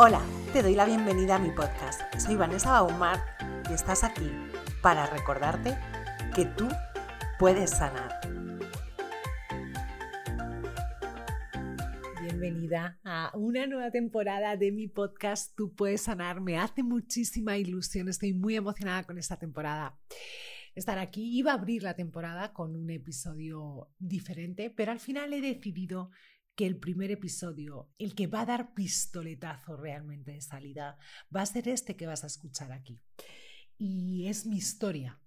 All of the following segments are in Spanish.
Hola, te doy la bienvenida a mi podcast. Soy Vanessa Baumar y estás aquí para recordarte que tú puedes sanar. Bienvenida a una nueva temporada de mi podcast Tú puedes sanar. Me hace muchísima ilusión, estoy muy emocionada con esta temporada. Estar aquí iba a abrir la temporada con un episodio diferente, pero al final he decidido que el primer episodio, el que va a dar pistoletazo realmente de salida, va a ser este que vas a escuchar aquí. Y es mi historia,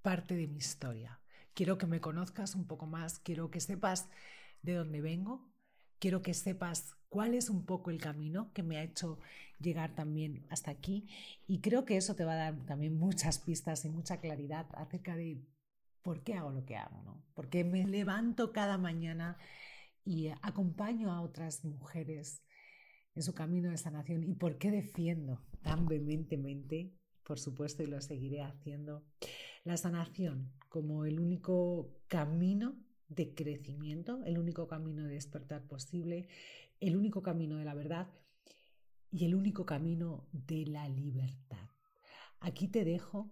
parte de mi historia. Quiero que me conozcas un poco más, quiero que sepas de dónde vengo, quiero que sepas cuál es un poco el camino que me ha hecho llegar también hasta aquí y creo que eso te va a dar también muchas pistas y mucha claridad acerca de por qué hago lo que hago, ¿no? Porque me levanto cada mañana y acompaño a otras mujeres en su camino de sanación y por qué defiendo tan vehementemente, por supuesto, y lo seguiré haciendo, la sanación como el único camino de crecimiento, el único camino de despertar posible, el único camino de la verdad y el único camino de la libertad. Aquí te dejo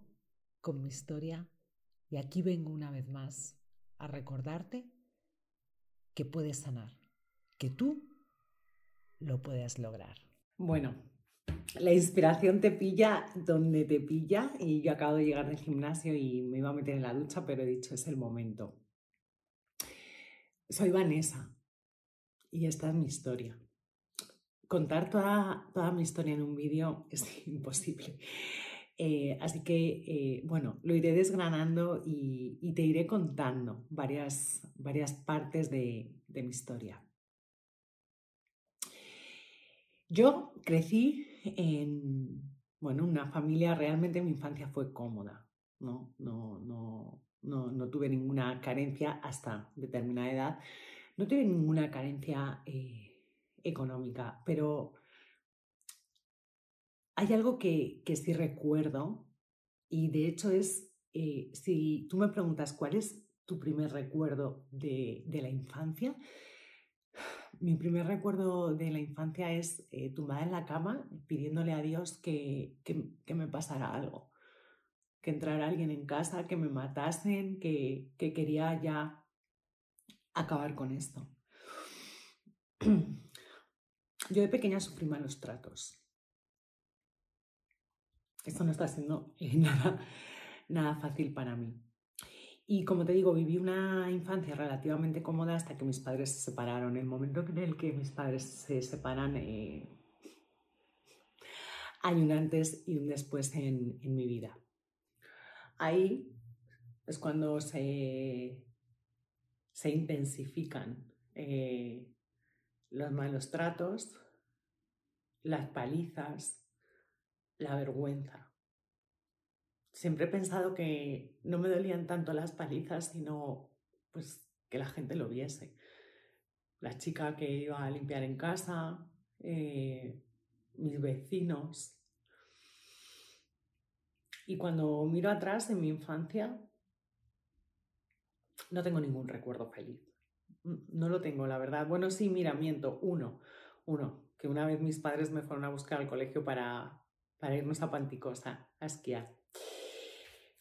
con mi historia y aquí vengo una vez más a recordarte que puedes sanar, que tú lo puedes lograr. Bueno, la inspiración te pilla donde te pilla y yo acabo de llegar del gimnasio y me iba a meter en la ducha, pero he dicho es el momento. Soy Vanessa y esta es mi historia. Contar toda, toda mi historia en un vídeo es imposible. Eh, así que, eh, bueno, lo iré desgranando y, te iré contando varias, varias partes de, mi historia. Yo crecí en, bueno, una familia, realmente mi infancia fue cómoda, ¿no? No, no, no, no tuve ninguna carencia hasta determinada edad, no tuve ninguna carencia eh, económica, pero hay algo que, que sí recuerdo y de hecho es, eh, si tú me preguntas cuál es tu primer recuerdo de, de la infancia, mi primer recuerdo de la infancia es eh, tumbada en la cama pidiéndole a Dios que, que, que, me pasara algo, que entrara alguien en casa, que me matasen, que, que quería ya acabar con esto. Yo de pequeña sufrí malos tratos esto no está siendo eh, nada, nada fácil para mí. Y como te digo, viví una infancia relativamente cómoda hasta que mis padres se separaron. El momento en el que mis padres se separan, eh, hay un antes y un después en, mi vida. Ahí es cuando se, se intensifican eh, los malos tratos, las palizas, la vergüenza. Siempre he pensado que no me dolían tanto las palizas, sino pues que la gente lo viese. La chica que iba a limpiar en casa, eh, mis vecinos. Y cuando miro atrás en mi infancia, no tengo ningún recuerdo feliz. No lo tengo, la verdad. Bueno, sí, mira, miento. Uno, uno, que una vez mis padres me fueron a buscar al colegio para para irnos a Panticosa a esquiar.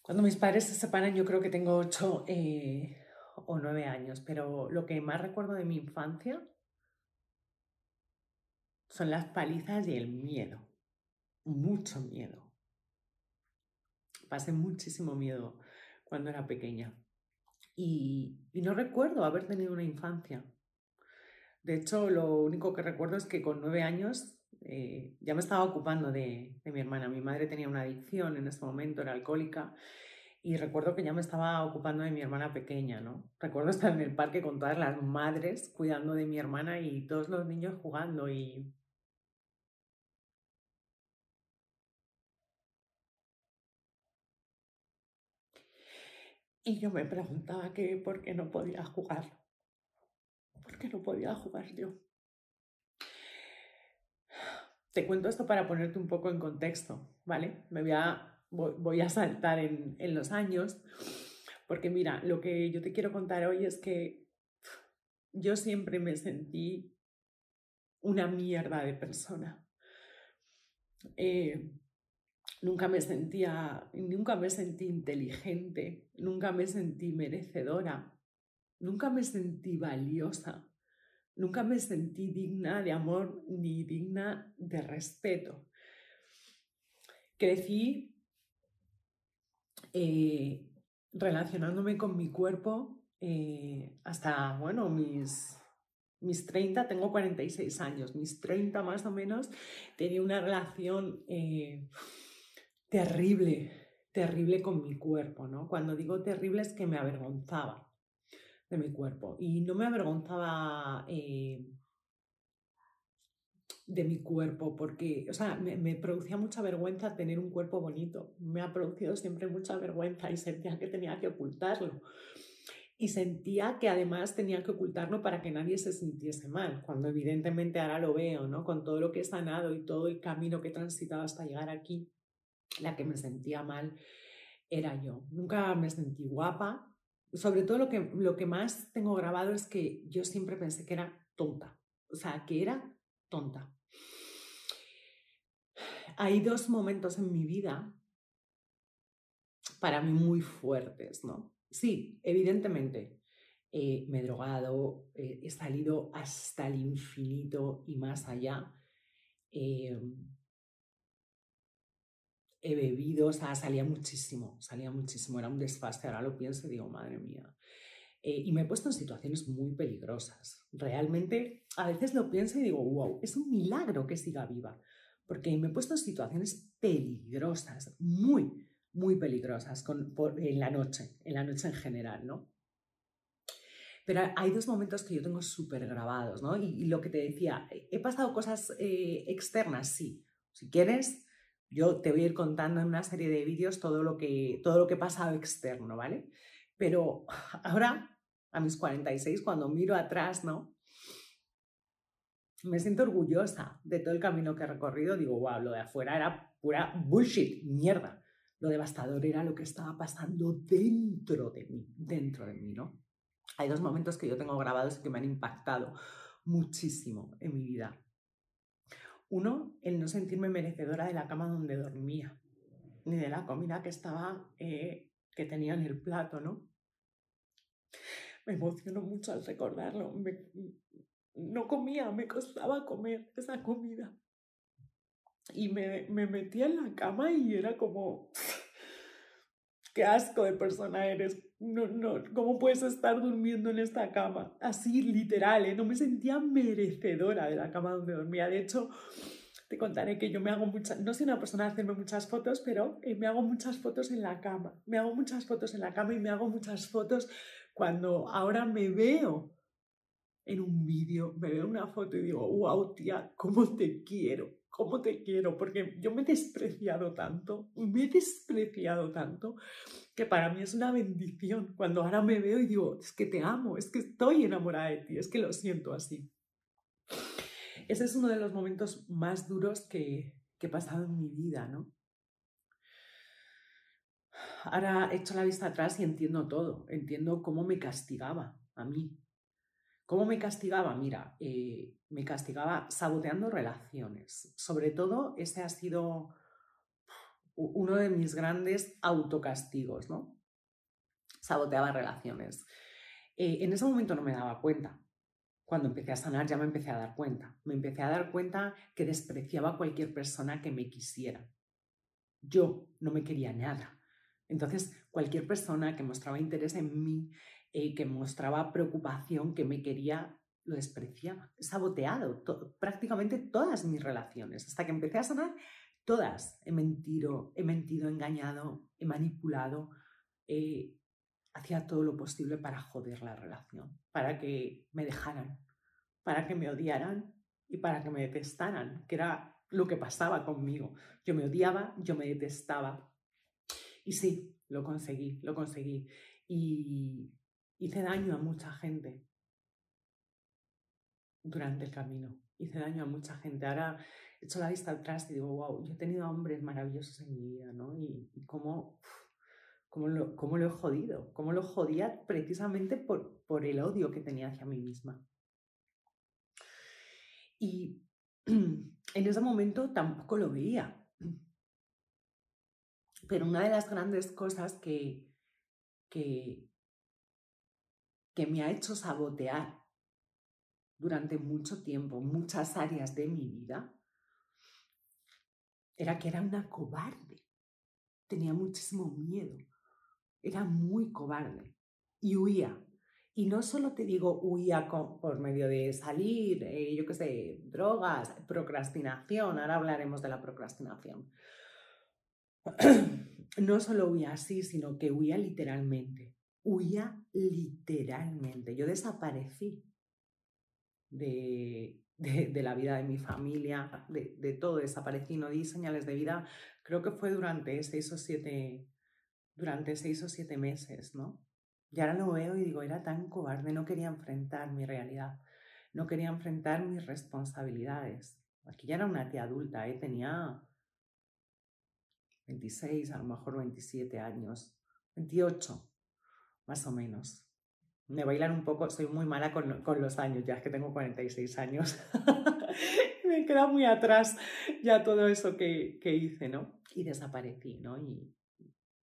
Cuando mis padres se separan, yo creo que tengo ocho eh, o nueve años, pero lo que más recuerdo de mi infancia son las palizas y el miedo. Mucho miedo. Pasé muchísimo miedo cuando era pequeña. Y, y, no recuerdo haber tenido una infancia. De hecho, lo único que recuerdo es que con nueve años eh, ya me estaba ocupando de, mi hermana. Mi madre tenía una adicción en ese momento, era alcohólica. Y recuerdo que ya me estaba ocupando de mi hermana pequeña, ¿no? Recuerdo estar en el parque con todas las madres cuidando de mi hermana y todos los niños jugando y... Y yo me preguntaba que por qué no podía jugar. ¿Por qué no podía jugar yo? Te cuento esto para ponerte un poco en contexto, ¿vale? Me voy a, voy, a saltar en, en los años, porque mira, lo que yo te quiero contar hoy es que yo siempre me sentí una mierda de persona. Eh, nunca me sentía, nunca me sentí inteligente, nunca me sentí merecedora, nunca me sentí valiosa, nunca me sentí digna de amor ni digna de respeto. Crecí eh, relacionándome con mi cuerpo eh, hasta, bueno, mis, mis 30, tengo 46 años, mis 30 más o menos, tenía una relación eh, terrible, terrible con mi cuerpo, ¿no? Cuando digo terrible es que me avergonzaba de mi cuerpo y no me avergonzaba de mi cuerpo, porque, o sea, me, producía mucha vergüenza tener un cuerpo bonito. Me ha producido siempre mucha vergüenza y sentía que tenía que ocultarlo. Y sentía que además tenía que ocultarlo para que nadie se sintiese mal, cuando evidentemente ahora lo veo, ¿no? Con todo lo que he sanado y todo el camino que he transitado hasta llegar aquí, la que me sentía mal era yo. Nunca me sentí guapa. Sobre todo lo que, lo que más tengo grabado es que yo siempre pensé que era tonta. O sea, que era tonta. Hay dos momentos en mi vida para mí muy fuertes, ¿no? Sí, evidentemente, eh, me he drogado, eh, he salido hasta el infinito y más allá. Eh, he bebido, o sea, salía muchísimo, salía muchísimo, era un desfase, ahora lo pienso y digo, madre mía, eh, y me he puesto en situaciones muy peligrosas. Realmente, a veces lo pienso y digo, wow, es un milagro que siga viva, porque me he puesto en situaciones peligrosas, muy, muy peligrosas en la noche, en la noche en general, ¿no? Pero hay dos momentos que yo tengo súper grabados, ¿no? Y, lo que te decía, he pasado cosas eh, externas, sí. Si quieres, yo te voy a ir contando en una serie de vídeos todo lo que, todo lo que he pasado externo, ¿vale? Pero ahora a mis 46, cuando miro atrás, ¿no? Me siento orgullosa de todo el camino que he recorrido. Digo, wow, lo de afuera era pura bullshit, mierda. Lo devastador era lo que estaba pasando dentro de mí, dentro de mí, ¿no? Hay dos momentos que yo tengo grabados que me han impactado muchísimo en mi vida. Uno, el no sentirme merecedora de la cama donde dormía, ni de la comida que estaba, eh, que tenía en el plato, ¿no? me emociono mucho al recordarlo. no comía, me costaba comer esa comida. Y me, me metía en la cama y era como, qué asco de persona eres. No, no, ¿cómo puedes estar durmiendo en esta cama? Así, literal, ¿eh? no me sentía merecedora de la cama donde dormía. De hecho, te contaré que yo me hago muchas, no soy una persona de hacerme muchas fotos, pero eh, me hago muchas fotos en la cama. Me hago muchas fotos en la cama y me hago muchas fotos cuando ahora me veo en un vídeo, me veo una foto y digo, wow, tía, ¿cómo te quiero? ¿Cómo te quiero? Porque yo me he despreciado tanto, me he despreciado tanto, que para mí es una bendición cuando ahora me veo y digo, es que te amo, es que estoy enamorada de ti, es que lo siento así. Ese es uno de los momentos más duros que, que he pasado en mi vida, ¿no? ahora echo la vista atrás y entiendo todo, entiendo cómo me castigaba a mí. ¿Cómo me castigaba? Mira, eh, me castigaba saboteando relaciones. Sobre todo, ese ha sido uno de mis grandes autocastigos, ¿no? Saboteaba relaciones. Eh, en ese momento no me daba cuenta. Cuando empecé a sanar ya me empecé a dar cuenta. Me empecé a dar cuenta que despreciaba a cualquier persona que me quisiera. Yo no me quería nada. Entonces, cualquier persona que mostraba interés en mí, eh, que mostraba preocupación, que me quería, lo despreciaba. Saboteado prácticamente todas mis relaciones. Hasta que empecé a sanar, todas he mentido, he mentido, engañado, he manipulado, eh, hacía todo lo posible para joder la relación, para que me dejaran, para que me odiaran y para que me detestaran, que era lo que pasaba conmigo. Yo me odiaba, yo me detestaba, y sí, lo conseguí, lo conseguí. Y hice daño a mucha gente durante el camino. Hice daño a mucha gente. Ahora he hecho la vista atrás y digo, wow, yo he tenido hombres maravillosos en mi vida, ¿no? Y, cómo, cómo, lo, cómo, lo, he jodido, cómo lo jodía precisamente por, por el odio que tenía hacia mí misma. Y en ese momento tampoco lo veía. Pero una de las grandes cosas que, que, que me ha hecho sabotear durante mucho tiempo muchas áreas de mi vida era que era una cobarde. Tenía muchísimo miedo. Era muy cobarde y huía. Y no solo te digo huía por medio de salir, eh, yo qué sé, drogas, procrastinación, ahora hablaremos de la procrastinación. no solo huía así, sino que huía literalmente. Huía literalmente. Yo desaparecí de, de, la vida de mi familia, de, todo desaparecí, no di señales de vida. Creo que fue durante seis o siete, durante seis o siete meses, ¿no? Y ahora lo veo y digo, era tan cobarde, no quería enfrentar mi realidad, no quería enfrentar mis responsabilidades. Aquí ya era una tía adulta, ¿eh? tenía 26, a lo mejor 27 años, 28, más o menos. Me bailan un poco, soy muy mala con, con los años, ya es que tengo 46 años. me queda muy atrás ya todo eso que, que, hice, ¿no? Y desaparecí, ¿no? Y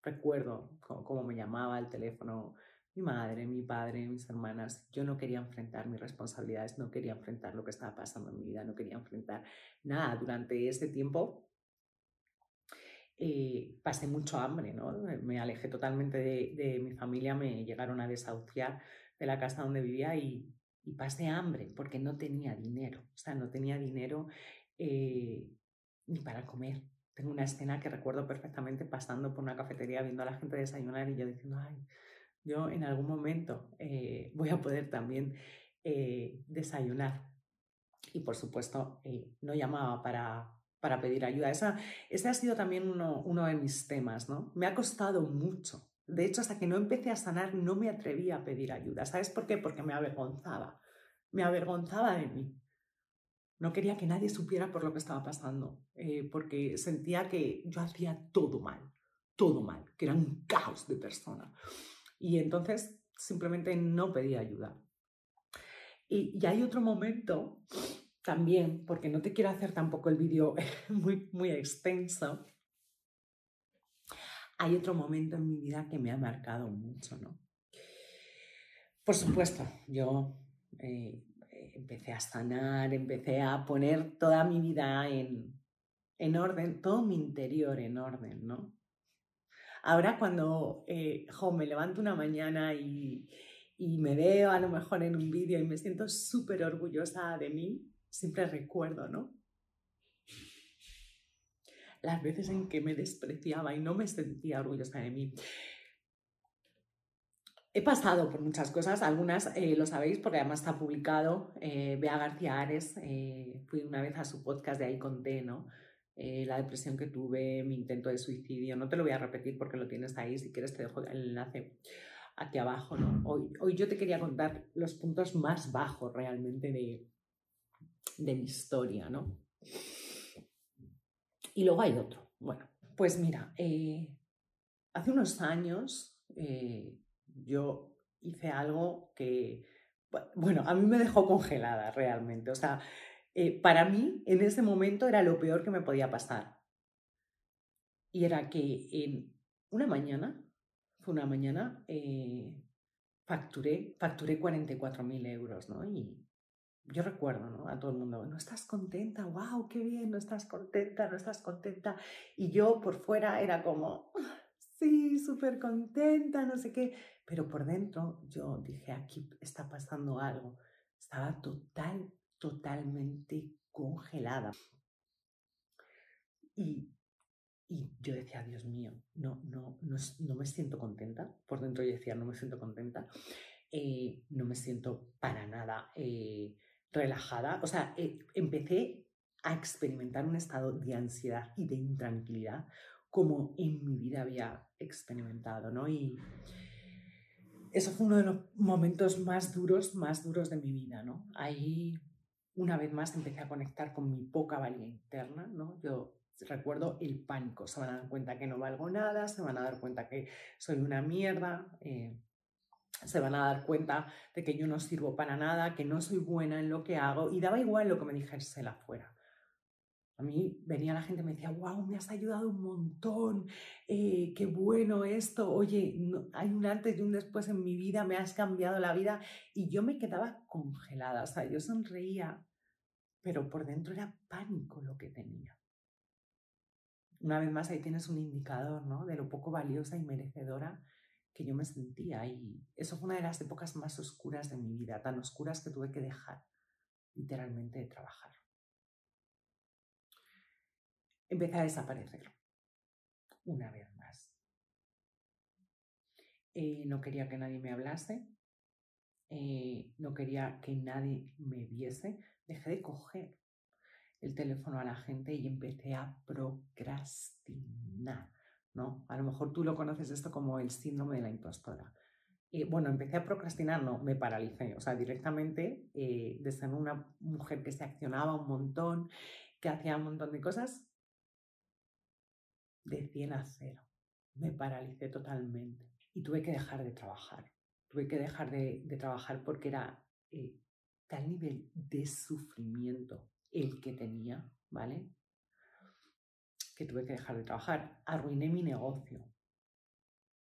recuerdo cómo, me llamaba el teléfono mi madre, mi padre, mis hermanas. Yo no quería enfrentar mis responsabilidades, no quería enfrentar lo que estaba pasando en mi vida, no quería enfrentar nada. Durante ese tiempo eh, pasé mucho hambre, ¿no? Me alejé totalmente de, mi familia, me llegaron a desahuciar de la casa donde vivía y, pasé hambre porque no tenía dinero, o sea, no tenía dinero eh, ni para comer. Tengo una escena que recuerdo perfectamente pasando por una cafetería viendo a la gente desayunar y yo diciendo, ay, yo en algún momento eh, voy a poder también desayunar. Y por supuesto, no llamaba para, para pedir ayuda. Esa, ese ha sido también uno, uno de mis temas, ¿no? Me ha costado mucho. De hecho, hasta que no empecé a sanar, no me atrevía a pedir ayuda. ¿Sabes por qué? Porque me avergonzaba. Me avergonzaba de mí. No quería que nadie supiera por lo que estaba pasando, eh, porque sentía que yo hacía todo mal, todo mal, que era un caos de persona. Y entonces simplemente no pedía ayuda. Y, y hay otro momento también, porque no te quiero hacer tampoco el vídeo muy, muy extenso, hay otro momento en mi vida que me ha marcado mucho, ¿no? Por supuesto, yo eh, empecé a sanar, empecé a poner toda mi vida en, en orden, todo mi interior en orden, ¿no? Ahora cuando eh, me levanto una mañana y, y me veo a lo mejor en un vídeo y me siento súper orgullosa de mí, siempre recuerdo, ¿no? Las veces en que me despreciaba y no me sentía orgullosa de mí. He pasado por muchas cosas, algunas eh, lo sabéis porque además está publicado. Eh, Bea García Ares, eh, fui una vez a su podcast de ahí conté, ¿no? la depresión que tuve, mi intento de suicidio. No te lo voy a repetir porque lo tienes ahí, si quieres te dejo el enlace aquí abajo, ¿no? Hoy, hoy yo te quería contar los puntos más bajos realmente de, de mi historia, ¿no? Y luego hay otro. Bueno, pues mira, eh, hace unos años eh, yo hice algo que, bueno, a mí me dejó congelada realmente. O sea, eh, para mí en ese momento era lo peor que me podía pasar. Y era que en una mañana, fue una mañana, facturé, facturé 44.000 euros, ¿no? Yo recuerdo a todo el mundo, no estás contenta, wow, qué bien, no estás contenta, no estás contenta. Y yo por fuera era como, sí, súper contenta, no sé qué. Pero por dentro yo dije, aquí está pasando algo. Estaba total, totalmente congelada. Y, y yo decía, Dios mío, no, no, no, no, me siento contenta. Por dentro yo decía, no me siento contenta. Eh, no me siento para nada. Eh, relajada, o sea, eh, empecé a experimentar un estado de ansiedad y de intranquilidad como en mi vida había experimentado, ¿no? Y eso fue uno de los momentos más duros, más duros de mi vida, ¿no? Ahí, una vez más, empecé a conectar con mi poca valía interna, ¿no? Yo recuerdo el pánico, se van a dar cuenta que no valgo nada, se van a dar cuenta que soy una mierda, eh, se van a dar cuenta de que yo no sirvo para nada, que no soy buena en lo que hago y daba igual lo que me dijese afuera. A mí venía la gente y me decía, wow, me has ayudado un montón, eh, qué bueno esto, oye, hay un antes y un después en mi vida, me has cambiado la vida. Y yo me quedaba congelada, o sea, yo sonreía, pero por dentro era pánico lo que tenía. Una vez más, ahí tienes un indicador, ¿no? De lo poco valiosa y merecedora que yo me sentía. Y eso fue una de las épocas más oscuras de mi vida, tan oscuras que tuve que dejar literalmente de trabajar empecé a desaparecer una vez más. Eh, no quería que nadie me hablase, eh, no quería que nadie me viese, dejé de coger el teléfono a la gente y empecé a procrastinar, ¿no? A lo mejor tú lo conoces esto como el síndrome de la impostora. Eh, bueno, empecé a procrastinar, no, me paralicé, o sea, directamente ser una mujer que se accionaba un montón, que hacía un montón de cosas, de 100 a 0. Me paralicé totalmente y tuve que dejar de trabajar. Tuve que dejar de, trabajar porque era eh, tal nivel de sufrimiento el que tenía, ¿vale? Que tuve que dejar de trabajar. Arruiné mi negocio.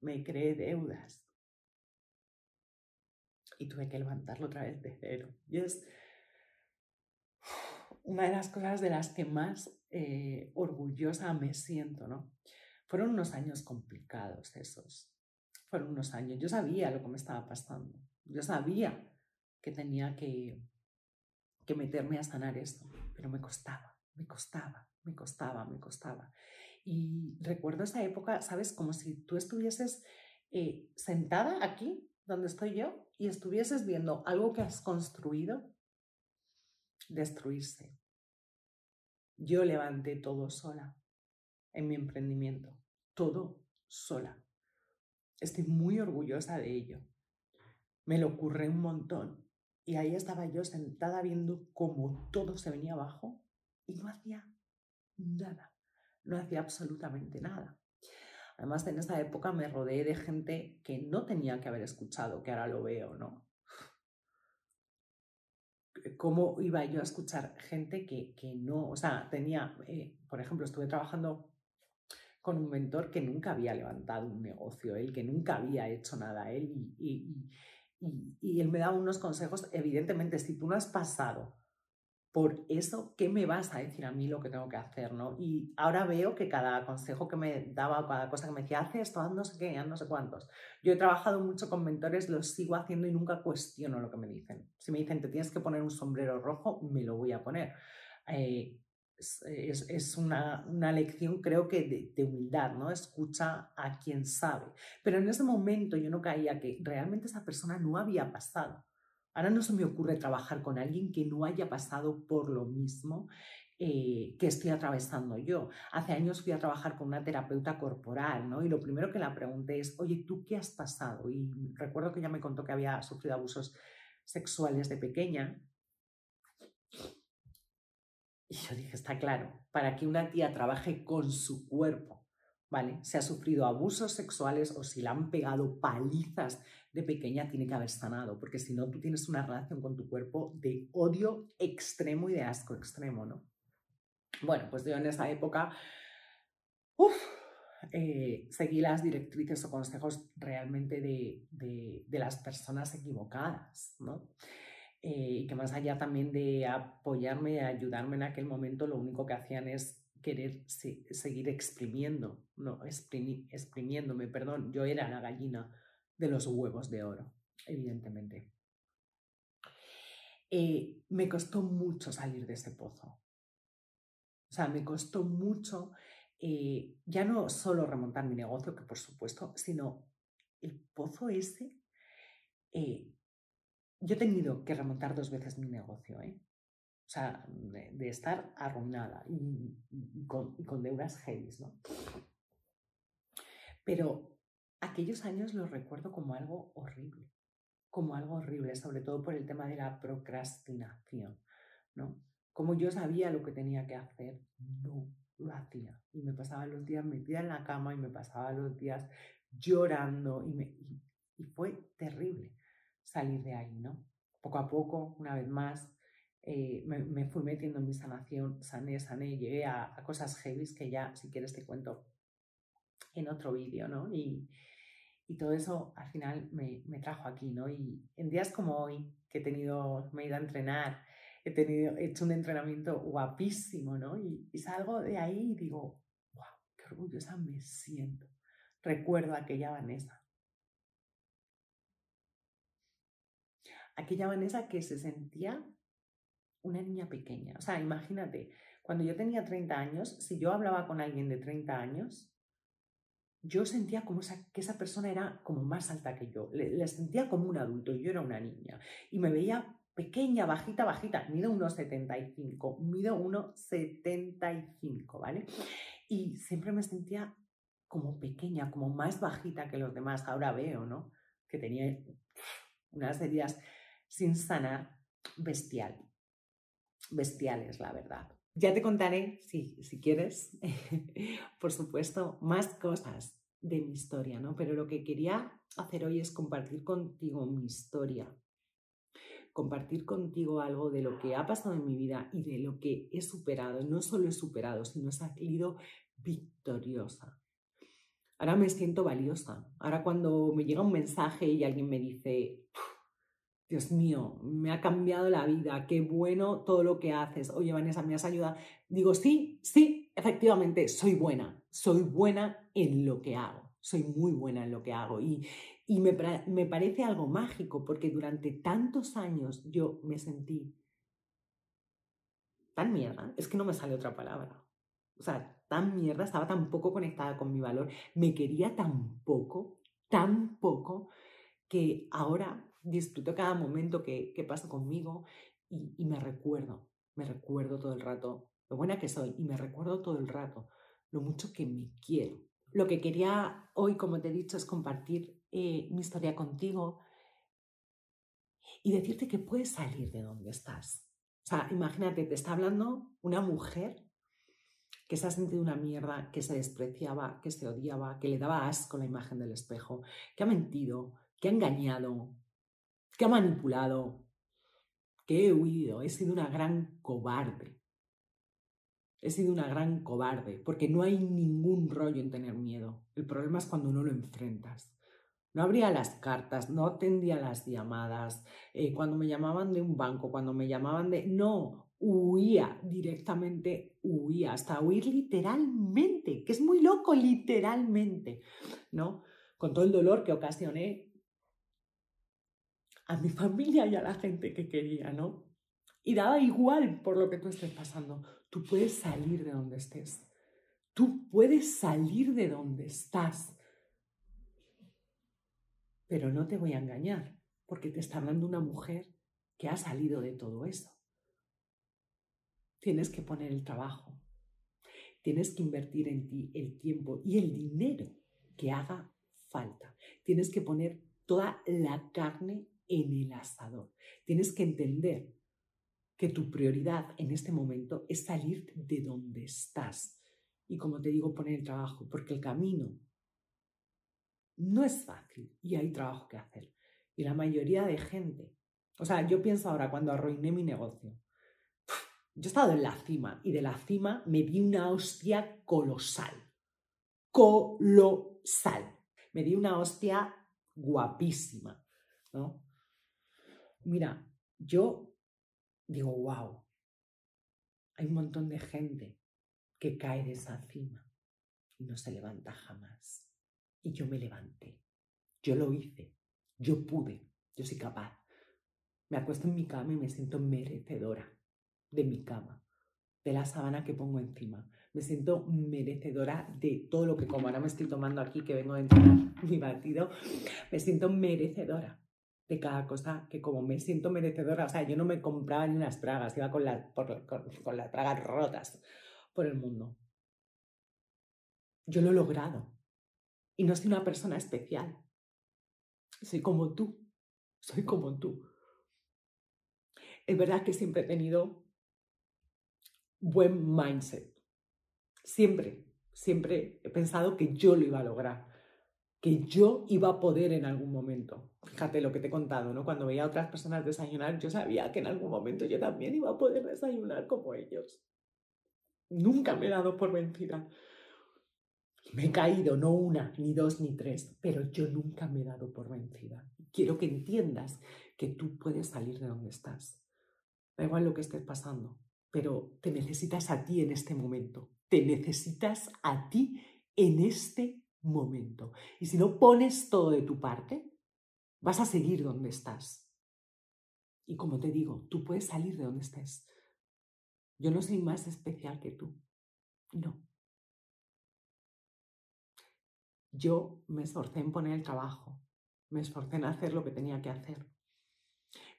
Me creé deudas. Y tuve que levantarlo otra vez de cero. Y es una de las cosas de las que más eh, orgullosa me siento, ¿no? Fueron unos años complicados esos. Fueron unos años. Yo sabía lo que me estaba pasando. Yo sabía que tenía que, que meterme a sanar esto, pero me costaba, me costaba, me costaba, me costaba. Y recuerdo esa época, ¿sabes? Como si tú estuvieses eh, sentada aquí, donde estoy yo, y estuvieses viendo algo que has construido destruirse. Yo levanté todo sola en mi emprendimiento, todo sola. Estoy muy orgullosa de ello. Me lo ocurre un montón. Y ahí estaba yo sentada viendo cómo todo se venía abajo y no hacía nada. No hacía absolutamente nada. Además, en esa época me rodeé de gente que no tenía que haber escuchado, que ahora lo veo, ¿no? ¿Cómo iba yo a escuchar gente que, no, o sea, tenía, eh, por ejemplo, estuve trabajando con un mentor que nunca había levantado un negocio, él que nunca había hecho nada, él, y, y, él me daba unos consejos, evidentemente, si tú no has pasado por eso, ¿qué me vas a decir a mí lo que tengo que hacer? ¿no? Y ahora veo que cada consejo que me daba, cada cosa que me decía, hace esto, haz no sé qué, no sé cuántos. Yo he trabajado mucho con mentores, lo sigo haciendo y nunca cuestiono lo que me dicen. Si me dicen, te tienes que poner un sombrero rojo, me lo voy a poner. Eh, es, una, lección, creo que de, humildad, ¿no? Escucha a quien sabe. Pero en ese momento yo no caía que realmente esa persona no había pasado. Ahora no se me ocurre trabajar con alguien que no haya pasado por lo mismo eh, que estoy atravesando yo. Hace años fui a trabajar con una terapeuta corporal, ¿no? Y lo primero que la pregunté es, oye, ¿tú qué has pasado? Y recuerdo que ella me contó que había sufrido abusos sexuales de pequeña y yo dije, está claro, para que una tía trabaje con su cuerpo, ¿vale? Si ha sufrido abusos sexuales o si le han pegado palizas de pequeña, tiene que haber sanado, porque si no, tú tienes una relación con tu cuerpo de odio extremo y de asco extremo, ¿no? Bueno, pues yo en esa época, eh, seguí las directrices o consejos realmente de, de las personas equivocadas, ¿no? Eh, y que más allá también de apoyarme, y ayudarme en aquel momento, lo único que hacían es querer seguir exprimiendo, no, exprimiéndome, perdón, yo era la gallina de los huevos de oro, evidentemente. Eh, me costó mucho salir de ese pozo. O sea, me costó mucho eh, ya no solo remontar mi negocio, que por supuesto, sino el pozo ese yo he tenido que remontar dos veces mi negocio, ¿eh? O sea, de, estar arruinada y, con, deudas heavy, ¿no? Pero aquellos años los recuerdo como algo horrible, como algo horrible, sobre todo por el tema de la procrastinación, ¿no? Como yo sabía lo que tenía que hacer, no lo hacía. Y me pasaba los días metida en la cama y me pasaba los días llorando y, fue terrible salir de ahí, ¿no? Poco a poco, una vez más, eh, me, fui metiendo en mi sanación, sané, sané, llegué a, cosas heavy que ya, si quieres, te cuento en otro vídeo, ¿no? Y, y, todo eso al final me, me, trajo aquí, ¿no? Y en días como hoy, que he tenido, me he ido a entrenar, he, tenido, hecho un entrenamiento guapísimo, ¿no? Y, salgo de ahí y digo, wow, qué orgullosa me siento. Recuerdo aquella Vanessa. Aquella Vanessa que se sentía una niña pequeña. O sea, imagínate, cuando yo tenía 30 años, si yo hablaba con alguien de 30 años, yo sentía como que esa persona era como más alta que yo. Le, sentía como un adulto y yo era una niña. Y me veía pequeña, bajita, bajita. Mido 1,75. Mido 1,75, ¿vale? Y siempre me sentía como pequeña, como más bajita que los demás. Ahora veo, ¿no? Que tenía unas heridas sin sanar bestial bestiales, la verdad. Ya te contaré, si, si quieres, por supuesto, más cosas de mi historia, ¿no? Pero lo que quería hacer hoy es compartir contigo mi historia, compartir contigo algo de lo que ha pasado en mi vida y de lo que he superado. No solo he superado, sino he salido victoriosa. Ahora me siento valiosa. Ahora cuando me llega un mensaje y alguien me dice, Dios mío, me ha cambiado la vida, qué bueno todo lo que haces. Oye, Vanessa, ¿me has ayudado? Digo, sí, sí, efectivamente, soy buena, soy buena en lo que hago, soy muy buena en lo que hago. Y, y me, me parece algo mágico porque durante tantos años yo me sentí tan mierda, es que no me sale otra palabra. O sea, tan mierda, estaba tan poco conectada con mi valor, me quería tan poco, tan poco, que ahora disfruto cada momento que, que pasa conmigo y, me recuerdo, me recuerdo todo el rato lo buena que soy y me recuerdo todo el rato lo mucho que me quiero. Lo que quería hoy, como te he dicho, es compartir eh, mi historia contigo y decirte que puedes salir de donde estás. O sea, imagínate, te está hablando una mujer que se ha sentido una mierda, que se despreciaba, que se odiaba, que le daba asco la imagen del espejo, que ha mentido, que ha engañado, que ha manipulado, que he huido, he sido una gran cobarde. He sido una gran cobarde, porque no hay ningún rollo en tener miedo. El problema es cuando no lo enfrentas. No abría las cartas, no atendía las llamadas. Eh, cuando me llamaban de un banco, cuando me llamaban de... No, huía directamente, huía, hasta huir literalmente, que es muy loco literalmente, ¿no? Con todo el dolor que ocasioné a mi familia y a la gente que quería, ¿no? Y daba igual por lo que tú estés pasando. Tú puedes salir de donde estés. Tú puedes salir de donde estás. Pero no te voy a engañar, porque te está hablando una mujer que ha salido de todo eso. Tienes que poner el trabajo. Tienes que invertir en ti el tiempo y el dinero que haga falta. Tienes que poner toda la carne en el asador. Tienes que entender que tu prioridad en este momento es salir de donde estás. Y como te digo, poner el trabajo, porque el camino no es fácil y hay trabajo que hacer. Y la mayoría de gente, o sea, yo pienso ahora cuando arruiné mi negocio, yo he estado en la cima y de la cima me di una hostia colosal. Colosal. Me di una hostia guapísima, ¿no? Mira, yo digo, wow, hay un montón de gente que cae de esa cima y no se levanta jamás. Y yo me levanté, yo lo hice, yo pude, yo soy capaz. Me acuesto en mi cama y me siento merecedora de mi cama, de la sábana que pongo encima. Me siento merecedora de todo lo que como. Ahora me estoy tomando aquí que vengo de entrenar mi batido. Me siento merecedora de cada cosa que como me siento merecedora, o sea, yo no me compraba ni unas pragas, iba con, con, las pragas rotas por el mundo. Yo lo he logrado y no soy una persona especial. Soy como tú, soy como tú. Es verdad que siempre he tenido buen mindset. Siempre, siempre he pensado que yo lo iba a lograr que yo iba a poder en algún momento. Fíjate lo que te he contado, ¿no? Cuando veía a otras personas desayunar, yo sabía que en algún momento yo también iba a poder desayunar como ellos. Nunca me he dado por vencida. Me he caído, no una, ni dos, ni tres, pero yo nunca me he dado por vencida. Quiero que entiendas que tú puedes salir de donde estás. Da igual lo que estés pasando, pero te necesitas a ti en este momento. Te necesitas a ti en este momento. Y si no pones todo de tu parte, vas a seguir donde estás. Y como te digo, tú puedes salir de donde estés. Yo no soy más especial que tú. No. Yo me esforcé en poner el trabajo, me esforcé en hacer lo que tenía que hacer,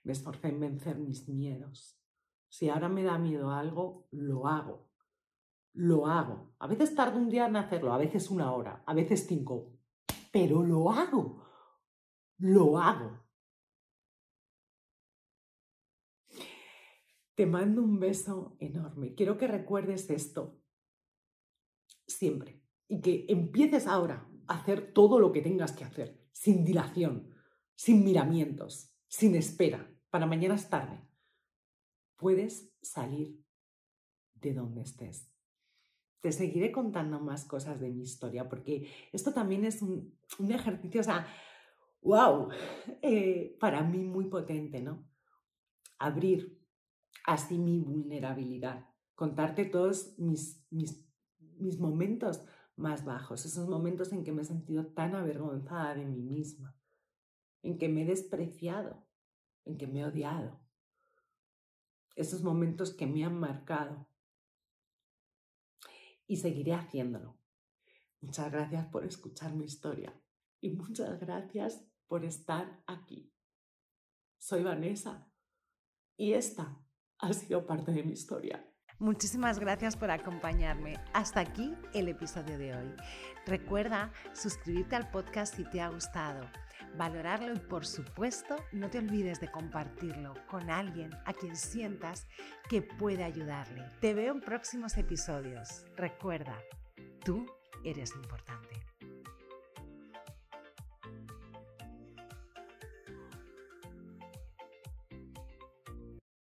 me esforcé en vencer mis miedos. Si ahora me da miedo algo, lo hago. Lo hago. A veces tardo un día en hacerlo, a veces una hora, a veces cinco, pero lo hago. Lo hago. Te mando un beso enorme. Quiero que recuerdes esto siempre y que empieces ahora a hacer todo lo que tengas que hacer, sin dilación, sin miramientos, sin espera. Para mañana es tarde. Puedes salir de donde estés. Te seguiré contando más cosas de mi historia porque esto también es un, ejercicio, o sea, wow, eh, para mí muy potente, ¿no? Abrir así mi vulnerabilidad, contarte todos mis, mis, mis momentos más bajos, esos momentos en que me he sentido tan avergonzada de mí misma, en que me he despreciado, en que me he odiado, esos momentos que me han marcado. Y seguiré haciéndolo. Muchas gracias por escuchar mi historia y muchas gracias por estar aquí. Soy Vanessa y esta ha sido parte de mi historia. Muchísimas gracias por acompañarme. Hasta aquí el episodio de hoy. Recuerda suscribirte al podcast si te ha gustado, valorarlo y por supuesto no te olvides de compartirlo con alguien a quien sientas que puede ayudarle. Te veo en próximos episodios. Recuerda, tú eres importante.